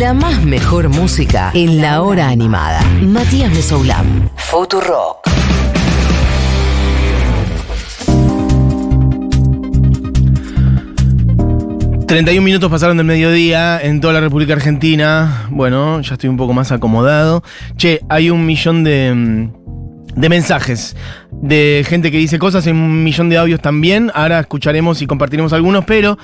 La más mejor música en la hora animada. Matías Mesoulam. Futurock. ...31 minutos pasaron del mediodía en toda la República Argentina. Bueno, ya estoy un poco más acomodado. Che, hay un millón de, mm, de mensajes de gente que dice cosas, hay un millón de audios también. Ahora escucharemos y compartiremos algunos, pero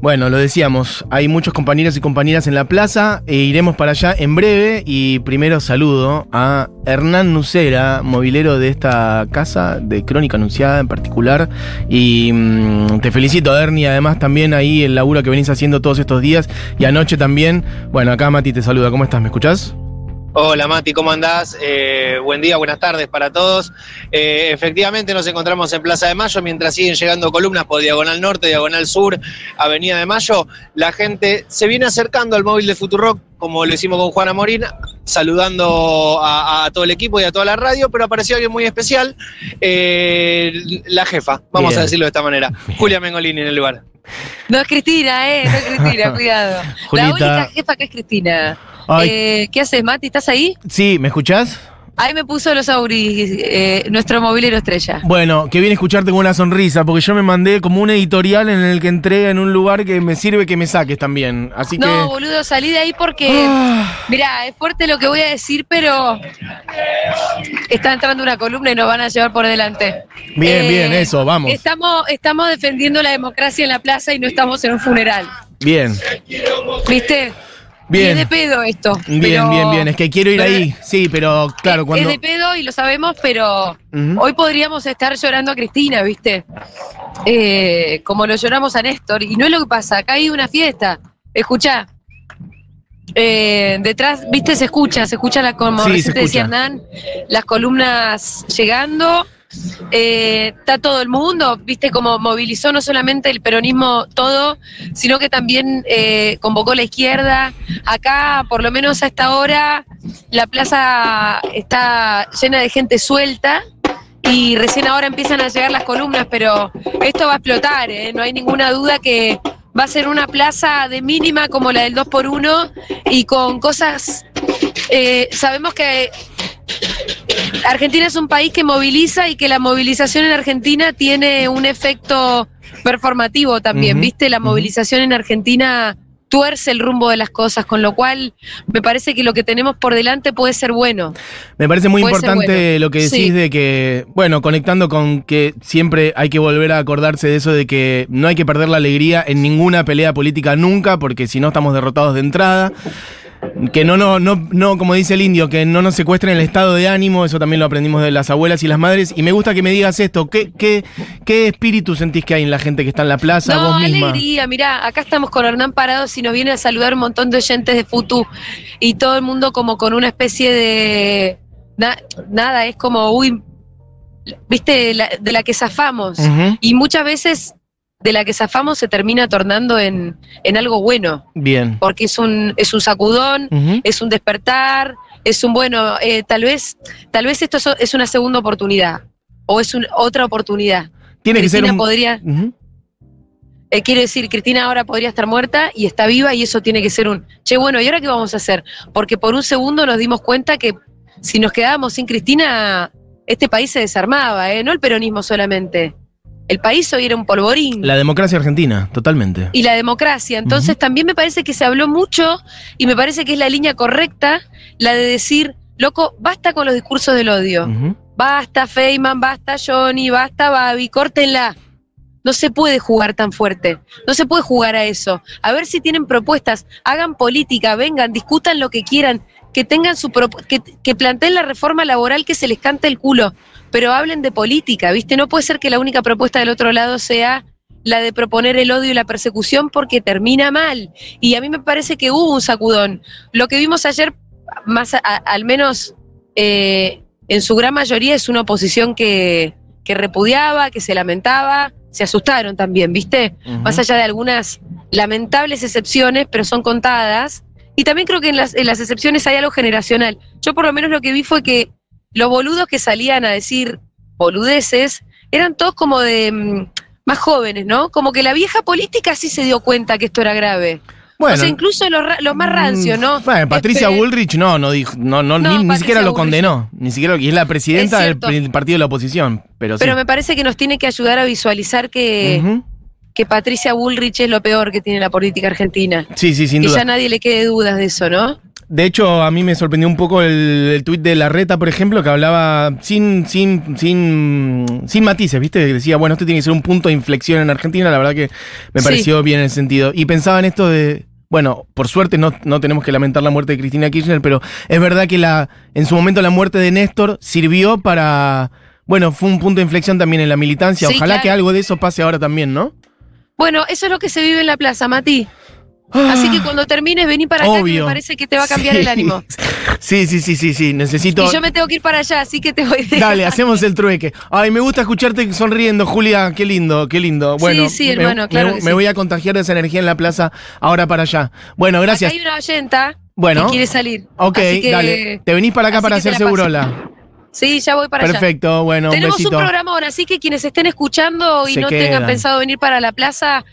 bueno, lo decíamos, hay muchos compañeros y compañeras en la plaza e iremos para allá en breve. Y primero saludo a Hernán Nucera, movilero de esta casa de Crónica Anunciada en particular. Y mm, te felicito, Ernie, además también ahí el laburo que venís haciendo todos estos días y anoche también. Bueno, acá Mati te saluda, ¿cómo estás? ¿Me escuchás? Hola Mati, ¿cómo andás? Eh, buen día, buenas tardes para todos. Eh, efectivamente nos encontramos en Plaza de Mayo mientras siguen llegando columnas por Diagonal Norte, Diagonal Sur, Avenida de Mayo. La gente se viene acercando al móvil de Futurock, como lo hicimos con Juana Morín, saludando a, a todo el equipo y a toda la radio, pero apareció alguien muy especial, eh, la jefa, vamos Bien. a decirlo de esta manera, Julia Mengolini en el lugar. No es Cristina, eh, no es Cristina, cuidado. Julita. La única jefa que es Cristina. Eh, ¿Qué haces, Mati? ¿Estás ahí? Sí, ¿me escuchás? Ahí me puso los auris, eh, nuestro movilero estrella. Bueno, que bien escucharte con una sonrisa, porque yo me mandé como un editorial en el que entré en un lugar que me sirve que me saques también. Así No, que. boludo, salí de ahí porque, Ah, mirá, es fuerte lo que voy a decir, pero está entrando una columna y nos van a llevar por delante. bien, Eh, bien, eso, vamos. Estamos, estamos defendiendo la democracia en la plaza y no estamos en un funeral. Bien, ¿Viste? Y bien. es de pedo esto. Bien, pero- bien, bien. Es que quiero ir ahí. Sí, pero claro, cuando. Es de pedo y lo sabemos, pero hoy podríamos estar llorando a Cristina, ¿viste? Eh, como lo lloramos a Néstor. Y no es lo que pasa, acá hay una fiesta. Escuchá. Eh, detrás, viste, se escucha, se escucha la, como Sí, recién decía. Hernán, las columnas llegando. Eh, está todo el mundo, viste, como movilizó no solamente el peronismo todo, sino que también eh, convocó la izquierda. Acá, por lo menos a esta hora, la plaza está llena de gente suelta y recién ahora empiezan a llegar las columnas, pero esto va a explotar, ¿eh? no hay ninguna duda que va a ser una plaza de mínima como la del 2x1 y con cosas... sabemos que Argentina es un país que moviliza y que la movilización en Argentina tiene un efecto performativo también, ¿viste? La movilización en Argentina tuerce el rumbo de las cosas, con lo cual me parece que lo que tenemos por delante puede ser bueno. Me parece muy Puede importante bueno. lo que decís Sí. de que, bueno, conectando con que siempre hay que volver a acordarse de eso de que no hay que perder la alegría en ninguna pelea política nunca, porque si no estamos derrotados de entrada. Que no, no, no, no, como dice el indio, que no nos secuestren el estado de ánimo, eso también lo aprendimos de las abuelas y las madres. Y me gusta que me digas esto, ¿qué, qué, qué espíritu sentís que hay en la gente que está en la plaza, No, vos misma? alegría, mirá, acá estamos con Hernán Parados y nos viene a saludar un montón de oyentes de Futu y todo el mundo como con una especie de... na- nada, es como, uy, viste, la- de la que zafamos. Y muchas veces de la que zafamos se termina tornando en, en algo bueno, Bien. porque es un, es un sacudón, es un despertar, es un bueno, eh, tal vez, tal vez esto es una segunda oportunidad, o es un- otra oportunidad. Tiene que ser Cristina un... podría, eh, quiero decir, Cristina ahora podría estar muerta y está viva y eso tiene que ser un, che, bueno, ¿y ahora qué vamos a hacer? Porque por un segundo nos dimos cuenta que si nos quedábamos sin Cristina, este país se desarmaba, ¿eh? no el peronismo solamente. El país hoy era un polvorín. La democracia argentina, totalmente. y la democracia. Entonces también me parece que se habló mucho y me parece que es la línea correcta la de decir, loco, basta con los discursos del odio. Basta Feynman, basta Johnny, basta Babi, córtenla. No se puede jugar tan fuerte, no se puede jugar a eso. A ver si tienen propuestas, hagan política, vengan, discutan lo que quieran, que tengan su que, que planteen la reforma laboral que se les cante el culo, pero hablen de política, ¿viste? No puede ser que la única propuesta del otro lado sea la de proponer el odio y la persecución porque termina mal. Y a mí me parece que hubo un sacudón. Lo que vimos ayer, más a- al menos eh, en su gran mayoría, es una oposición que, que repudiaba, que se lamentaba, se asustaron también, ¿viste? Más allá de algunas lamentables excepciones, pero son contadas. Y también creo que en las, en las excepciones hay algo generacional. Yo por lo menos lo que vi fue que los boludos que salían a decir boludeces eran todos como de mm, más jóvenes, ¿no? Como que la vieja política sí se dio cuenta que esto era grave. Bueno. o sea, incluso los, los más rancios, ¿no? Mm, Bueno, Patricia Este, Bullrich no, no dijo, no, no, No, ni, siquiera lo Bullrich. condenó. Ni siquiera, y es la presidenta Es del partido de la oposición. Pero sí. Pero me parece que nos tiene que ayudar a visualizar que. Que Patricia Bullrich es lo peor que tiene la política argentina. Sí, sí, sin que duda. ya nadie le quede dudas de eso, ¿no? De hecho, a mí me sorprendió un poco el, el tuit de Larreta, por ejemplo, que hablaba sin, sin, sin, sin matices, ¿viste? Que decía, bueno, esto tiene que ser un punto de inflexión en Argentina, la verdad que me Sí. pareció bien en el sentido. Y pensaba en esto de, bueno, por suerte no, no tenemos que lamentar la muerte de Cristina Kirchner, pero es verdad que la, en su momento la muerte de Néstor sirvió para, bueno, fue un punto de inflexión también en la militancia. Sí, Ojalá claro. que algo de eso pase ahora también, ¿no? Bueno, eso es lo que se vive en la plaza, Mati. Así que cuando termines, vení para acá que Obvio. me parece que te va a cambiar Sí. el ánimo. Sí, sí, sí, sí, sí, necesito... Y yo me tengo que ir para allá, así que te voy a Dale, hacemos el trueque. Ay, me gusta escucharte sonriendo, Julia. Qué lindo, qué lindo. Bueno, sí, me- hermano, me, claro me que sí. voy a contagiar de esa energía en la plaza ahora para allá. Bueno, gracias. Acá hay una oyenta Bueno. que quiere salir. Ok, Así que- dale. Te venís para acá para que hacer segurola. Sí, ya voy para allá. Perfecto, bueno, Tenemos un un besito. programón, así que quienes estén escuchando y Se no quedan. tengan pensado venir para la plaza,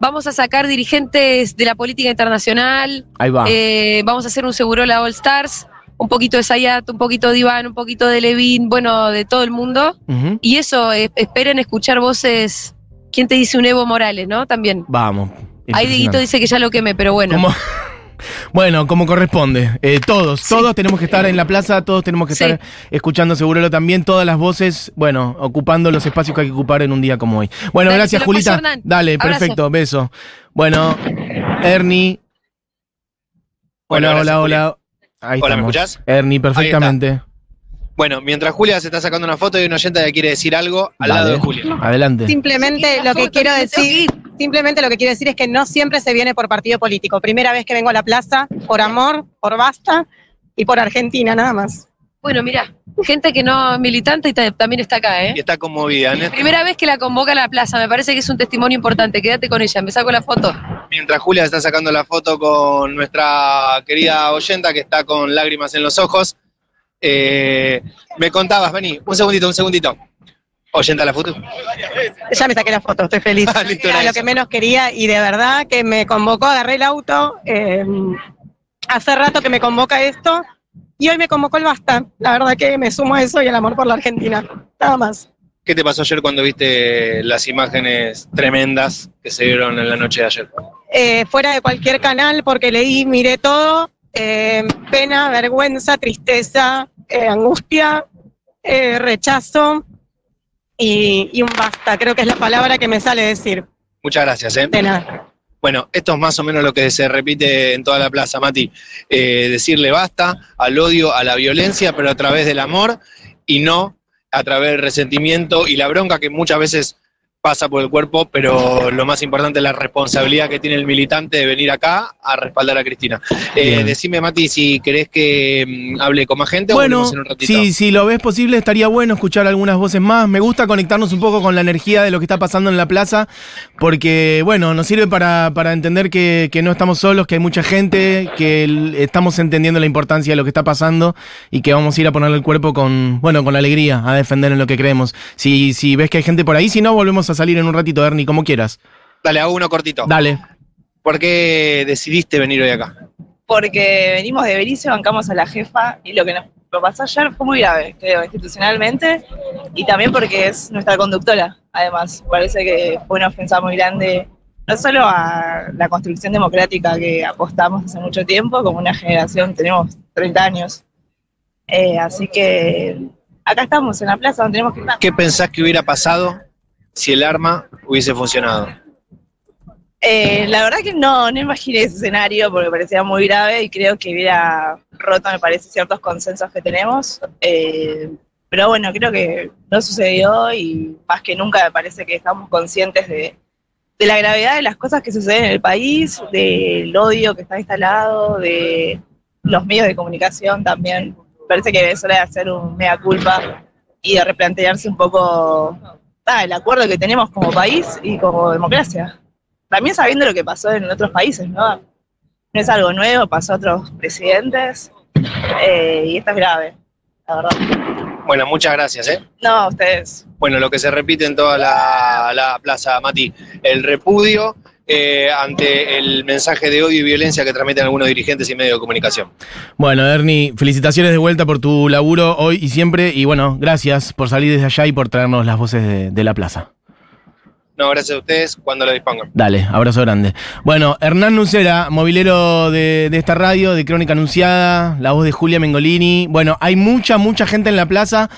vamos a sacar dirigentes de la política internacional, Ahí va. eh, vamos a hacer un Segurola All Stars, un poquito de Sayat, un poquito de Iván, un poquito de Levin, bueno, de todo el mundo. Y eso, eh, esperen escuchar voces. ¿Quién te dice un Evo Morales, no? También. Vamos. Ahí Dieguito dice que ya lo quemé, pero bueno. Bueno, como corresponde. Eh, todos, Sí. todos tenemos que estar en la plaza, todos tenemos que Sí. estar escuchando Segurolo también, todas las voces, bueno, ocupando los espacios que hay que ocupar en un día como hoy. Bueno, Dale, gracias paso, Julita. Dale, Abrazo. perfecto, beso. Bueno, Ernie. Bueno, Hola, gracias, hola, hola. Ahí Hola, ¿me escuchás? Ernie, perfectamente. Bueno, mientras Julia se está sacando una foto y una oyenta que quiere decir algo al Dale. lado de Julia. Adelante. Simplemente lo que quiero decir, simplemente lo que quiero decir es que no siempre se viene por partido político. Primera vez que vengo a la plaza por amor, por basta y por Argentina, nada más. Bueno, mira, gente que no es militante y ta- también está acá, Y ¿eh? está conmovida. En este- Primera vez que la convoca a la plaza, me parece que es un testimonio importante. Quédate con ella, me saco la foto. Mientras Julia está sacando la foto con nuestra querida oyenta que está con lágrimas en los ojos, eh, me contabas, vení, un segundito, un segundito. Oyenta la foto. Ya me saqué la foto, estoy feliz. Ah, listo, Era lo que menos quería y de verdad que me convocó, agarré el auto. eh, hace rato que me convoca esto y hoy me convocó el basta. La verdad que me sumo a eso y el amor por la Argentina. Nada más. ¿Qué te pasó ayer cuando viste las imágenes tremendas que se vieron en la noche de ayer? eh, fuera de cualquier canal porque leí, miré todo, eh, pena, vergüenza, tristeza, eh, angustia, eh, rechazo y, y un basta, creo que es la palabra que me sale decir, Muchas gracias, ¿eh? de nada. Bueno, esto es más o menos lo que se repite en toda la plaza, Mati. Eh, decirle basta al odio, a la violencia, pero a través del amor y no a través del resentimiento y la bronca que muchas veces pasa por el cuerpo, pero lo más importante es la responsabilidad que tiene el militante de venir acá a respaldar a Cristina. Eh, decime, Mati, si querés que mm, hable con más gente o Bueno, volvemos en un ratito. si, si lo ves posible, estaría bueno escuchar algunas voces más. Me gusta conectarnos un poco con la energía de lo que está pasando en la plaza, porque, bueno, nos sirve para, para entender que, que no estamos solos, que hay mucha gente, que el- estamos entendiendo la importancia de lo que está pasando y que vamos a ir a ponerle el cuerpo con, bueno, con alegría, a defender en lo que creemos. Si, si ves que hay gente por ahí, si no, volvemos a salir en un ratito, Ernie, como quieras. Dale, hago uno cortito. Dale. ¿Por qué decidiste venir hoy acá? porque venimos de Berice, bancamos a la jefa y lo que nos lo pasó ayer fue muy grave, creo, institucionalmente y también porque es nuestra conductora, además. Parece que fue una ofensa muy grande, no solo a la construcción democrática que apostamos hace mucho tiempo, como una generación, tenemos 30 años. Eh, así que acá estamos, en la plaza donde tenemos que estar. ¿Qué pensás que hubiera pasado si el arma hubiese funcionado? Eh, la verdad que no, no imaginé ese escenario porque parecía muy grave y creo que hubiera roto, me parece, ciertos consensos que tenemos. Eh, pero bueno, creo que no sucedió y más que nunca me parece que estamos conscientes de, la gravedad de las cosas que suceden en el país, del odio que está instalado, de los medios de comunicación también. Parece que es hora de hacer un mea culpa y de replantearse un poco ah, el acuerdo que tenemos como país y como democracia también sabiendo lo que pasó en otros países, ¿no? No es algo nuevo, pasó a otros presidentes eh, y esto es grave, la verdad. Bueno, muchas gracias, ¿eh? No, a ustedes. Bueno, lo que se repite en toda la, la plaza, Mati, el repudio eh, ante el mensaje de odio y violencia que transmiten algunos dirigentes y medios de comunicación. Bueno, Ernie, felicitaciones de vuelta por tu laburo hoy y siempre. Y bueno, gracias por salir desde allá y por traernos las voces de, de la plaza. No, gracias a ustedes, cuando lo dispongan. Dale, abrazo grande. Bueno, Hernán Nucera, movilero de, de esta radio, de Crónica Anunciada, la voz de Julia Mengolini. Bueno, hay mucha, mucha gente en la plaza